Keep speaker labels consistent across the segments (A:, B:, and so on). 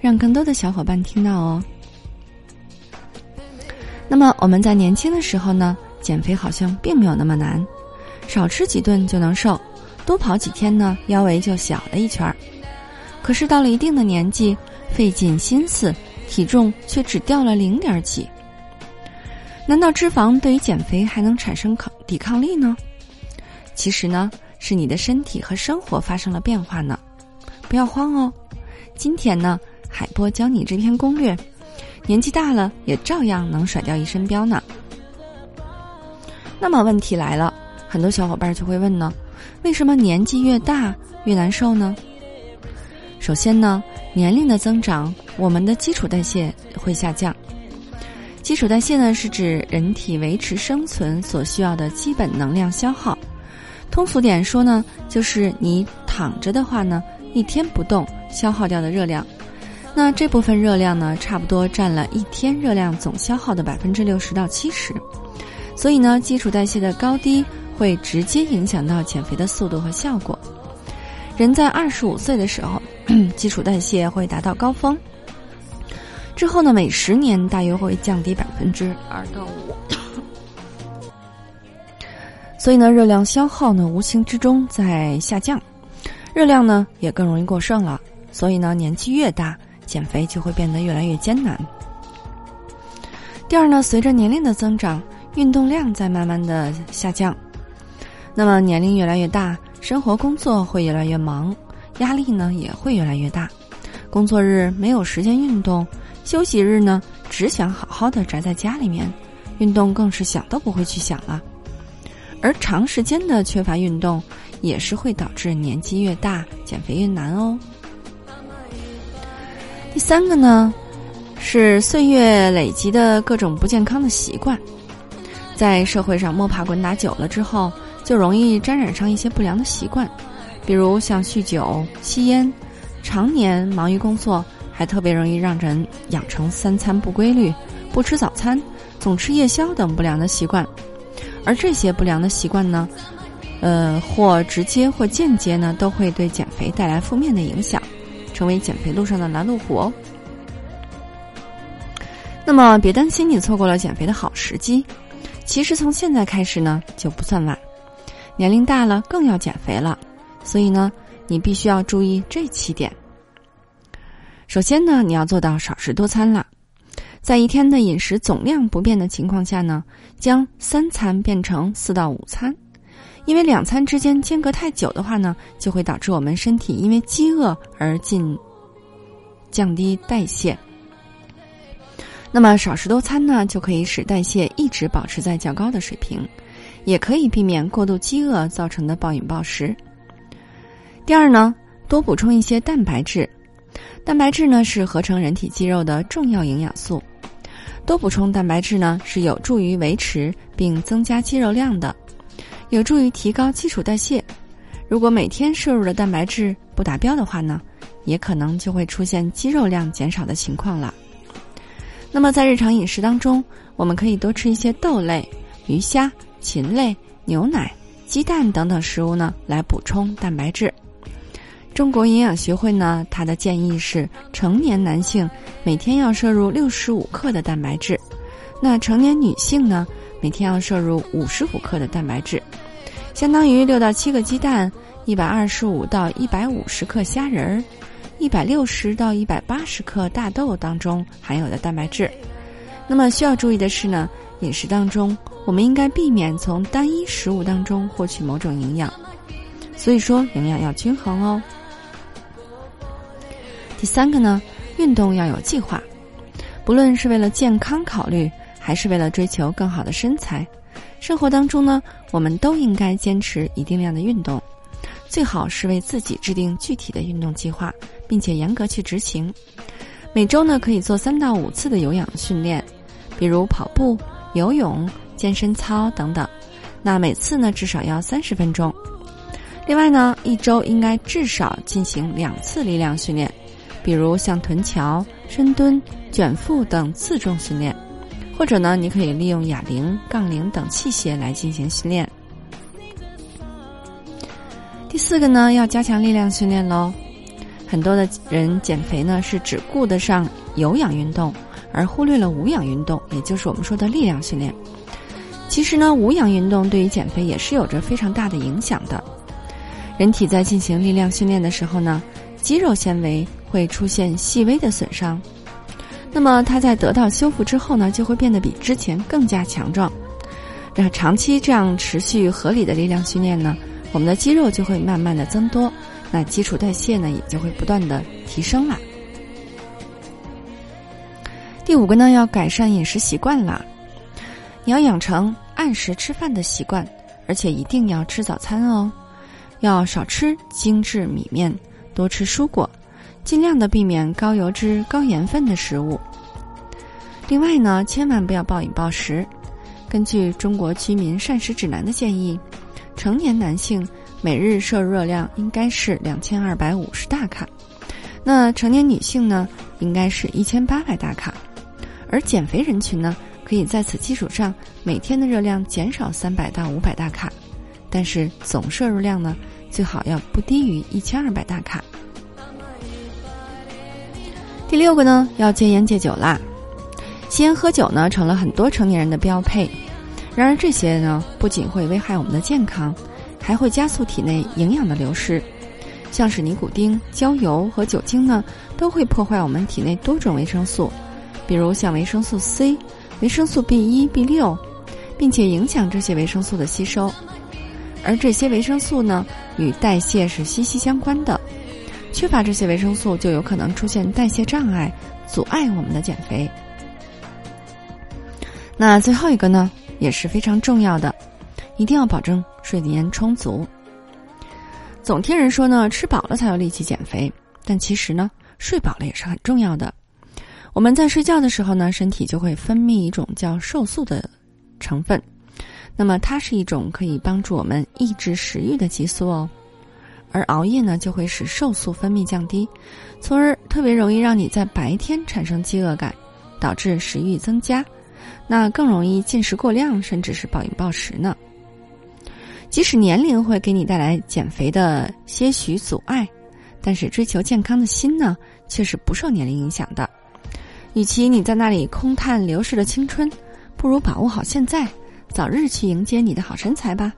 A: 让更多的小伙伴听到哦。那么我们在年轻的时候呢，减肥好像并没有那么难，少吃几顿就能瘦，多跑几天呢，腰围就小了一圈儿。可是到了一定的年纪，费尽心思，体重却只掉了零点几。难道脂肪对于减肥还能产生抗抵抗力呢？其实呢，是你的身体和生活发生了变化呢。不要慌哦，今天呢，海波教你这篇攻略，年纪大了也照样能甩掉一身膘呢。那么问题来了，很多小伙伴就会问呢，为什么年纪越大越难受呢？首先呢，年龄的增长，我们的基础代谢会下降。基础代谢呢，是指人体维持生存所需要的基本能量消耗。通俗点说呢，就是你躺着的话呢，一天不动消耗掉的热量，那这部分热量呢，差不多占了一天热量总消耗的百分之六十到七十。所以呢，基础代谢的高低会直接影响到减肥的速度和效果。人在二十五岁的时候，基础代谢会达到高峰。之后呢，每十年大约会降低百分之二到五，所以呢，热量消耗呢无形之中在下降，热量呢也更容易过剩了。所以呢，年纪越大，减肥就会变得越来越艰难。第二呢，随着年龄的增长，运动量在慢慢的下降，那么年龄越来越大，生活工作会越来越忙，压力呢也会越来越大，工作日没有时间运动。休息日呢，只想好好的宅在家里面，运动更是想都不会去想了。而长时间的缺乏运动，也是会导致年纪越大减肥越难哦。第三个呢，是岁月累积的各种不健康的习惯，在社会上摸爬滚打久了之后，就容易沾染上一些不良的习惯，比如像酗酒、吸烟，常年忙于工作。还特别容易让人养成三餐不规律、不吃早餐、总吃夜宵等不良的习惯，而这些不良的习惯呢，呃，或直接或间接呢，都会对减肥带来负面的影响，成为减肥路上的拦路虎哦。那么，别担心你错过了减肥的好时机，其实从现在开始呢就不算晚，年龄大了更要减肥了，所以呢，你必须要注意这七点。首先呢，你要做到少食多餐了，在一天的饮食总量不变的情况下呢，将三餐变成四到五餐，因为两餐之间间隔太久的话呢，就会导致我们身体因为饥饿而进降低代谢。那么少食多餐呢，就可以使代谢一直保持在较高的水平，也可以避免过度饥饿造成的暴饮暴食。第二呢，多补充一些蛋白质。蛋白质呢是合成人体肌肉的重要营养素，多补充蛋白质呢是有助于维持并增加肌肉量的，有助于提高基础代谢。如果每天摄入的蛋白质不达标的话呢，也可能就会出现肌肉量减少的情况了。那么在日常饮食当中，我们可以多吃一些豆类、鱼虾、禽类、牛奶、鸡蛋等等食物呢，来补充蛋白质。中国营养学会呢，它的建议是成年男性每天要摄入六十五克的蛋白质，那成年女性呢，每天要摄入五十五克的蛋白质，相当于六到七个鸡蛋，一百二十五到一百五十克虾仁儿，一百六十到一百八十克大豆当中含有的蛋白质。那么需要注意的是呢，饮食当中我们应该避免从单一食物当中获取某种营养，所以说营养要均衡哦。第三个呢，运动要有计划，不论是为了健康考虑，还是为了追求更好的身材，生活当中呢，我们都应该坚持一定量的运动，最好是为自己制定具体的运动计划，并且严格去执行。每周呢可以做三到五次的有氧训练，比如跑步、游泳、健身操等等。那每次呢至少要三十分钟。另外呢，一周应该至少进行两次力量训练，比如像臀桥、深蹲、卷腹等自重训练，或者呢，你可以利用哑铃、杠铃等器械来进行训练。第四个呢，要加强力量训练喽。很多的人减肥呢是只顾得上有氧运动，而忽略了无氧运动，也就是我们说的力量训练。其实呢，无氧运动对于减肥也是有着非常大的影响的。人体在进行力量训练的时候呢，肌肉纤维会出现细微的损伤，那么它在得到修复之后呢，就会变得比之前更加强壮。那长期这样持续合理的力量训练呢，我们的肌肉就会慢慢的增多，那基础代谢呢也就会不断的提升啦。第五个呢，要改善饮食习惯啦，你要养成按时吃饭的习惯，而且一定要吃早餐哦。要少吃精致米面，多吃蔬果，尽量的避免高油脂、高盐分的食物。另外呢，千万不要暴饮暴食。根据《中国居民膳食指南》的建议，成年男性每日摄入热量应该是两千二百五十大卡，那成年女性呢，应该是一千八百大卡。而减肥人群呢，可以在此基础上每天的热量减少三百到五百大卡。但是总摄入量呢，最好要不低于一千二百大卡。第六个呢，要戒烟戒酒啦。吸烟喝酒呢，成了很多成年人的标配。然而这些呢，不仅会危害我们的健康，还会加速体内营养的流失。像是尼古丁、焦油和酒精呢，都会破坏我们体内多种维生素，比如像维生素 C、维生素 B 一、B 六，并且影响这些维生素的吸收。而这些维生素呢，与代谢是息息相关的，缺乏这些维生素就有可能出现代谢障碍，阻碍我们的减肥。那最后一个呢，也是非常重要的，一定要保证睡眠充足。总听人说呢，吃饱了才有力气减肥，但其实呢，睡饱了也是很重要的。我们在睡觉的时候呢，身体就会分泌一种叫瘦素的成分。那么它是一种可以帮助我们抑制食欲的激素哦，而熬夜呢就会使瘦素分泌降低，从而特别容易让你在白天产生饥饿感，导致食欲增加，那更容易进食过量，甚至是暴饮暴食呢。即使年龄会给你带来减肥的些许阻碍，但是追求健康的心呢却是不受年龄影响的。与其你在那里空叹流逝的青春，不如把握好现在。早日去迎接你的好身材吧。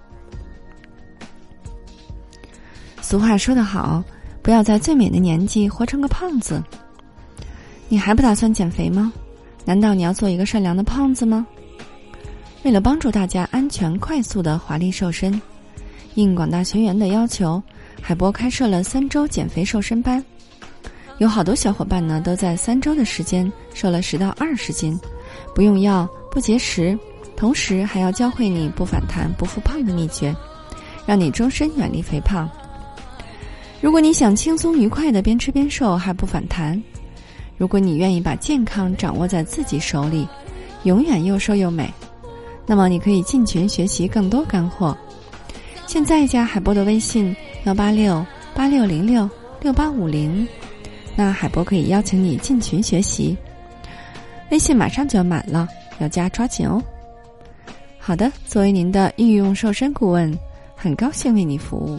A: 俗话说得好，不要在最美的年纪活成个胖子。你还不打算减肥吗？难道你要做一个善良的胖子吗？为了帮助大家安全快速的华丽瘦身，应广大学员的要求，海波开设了三周减肥瘦身班。有好多小伙伴呢，都在三周的时间瘦了十到二十斤，不用药，不节食。同时还要教会你不反弹、不复胖的秘诀，让你终身远离肥胖。如果你想轻松愉快的边吃边瘦还不反弹，如果你愿意把健康掌握在自己手里，永远又瘦又美，那么你可以进群学习更多干货。现在加海波的微信幺八六八六零六六八五零，那海波可以邀请你进群学习。微信马上就要满了，要加抓紧哦。好的，作为您的御用瘦身顾问，很高兴为你服务。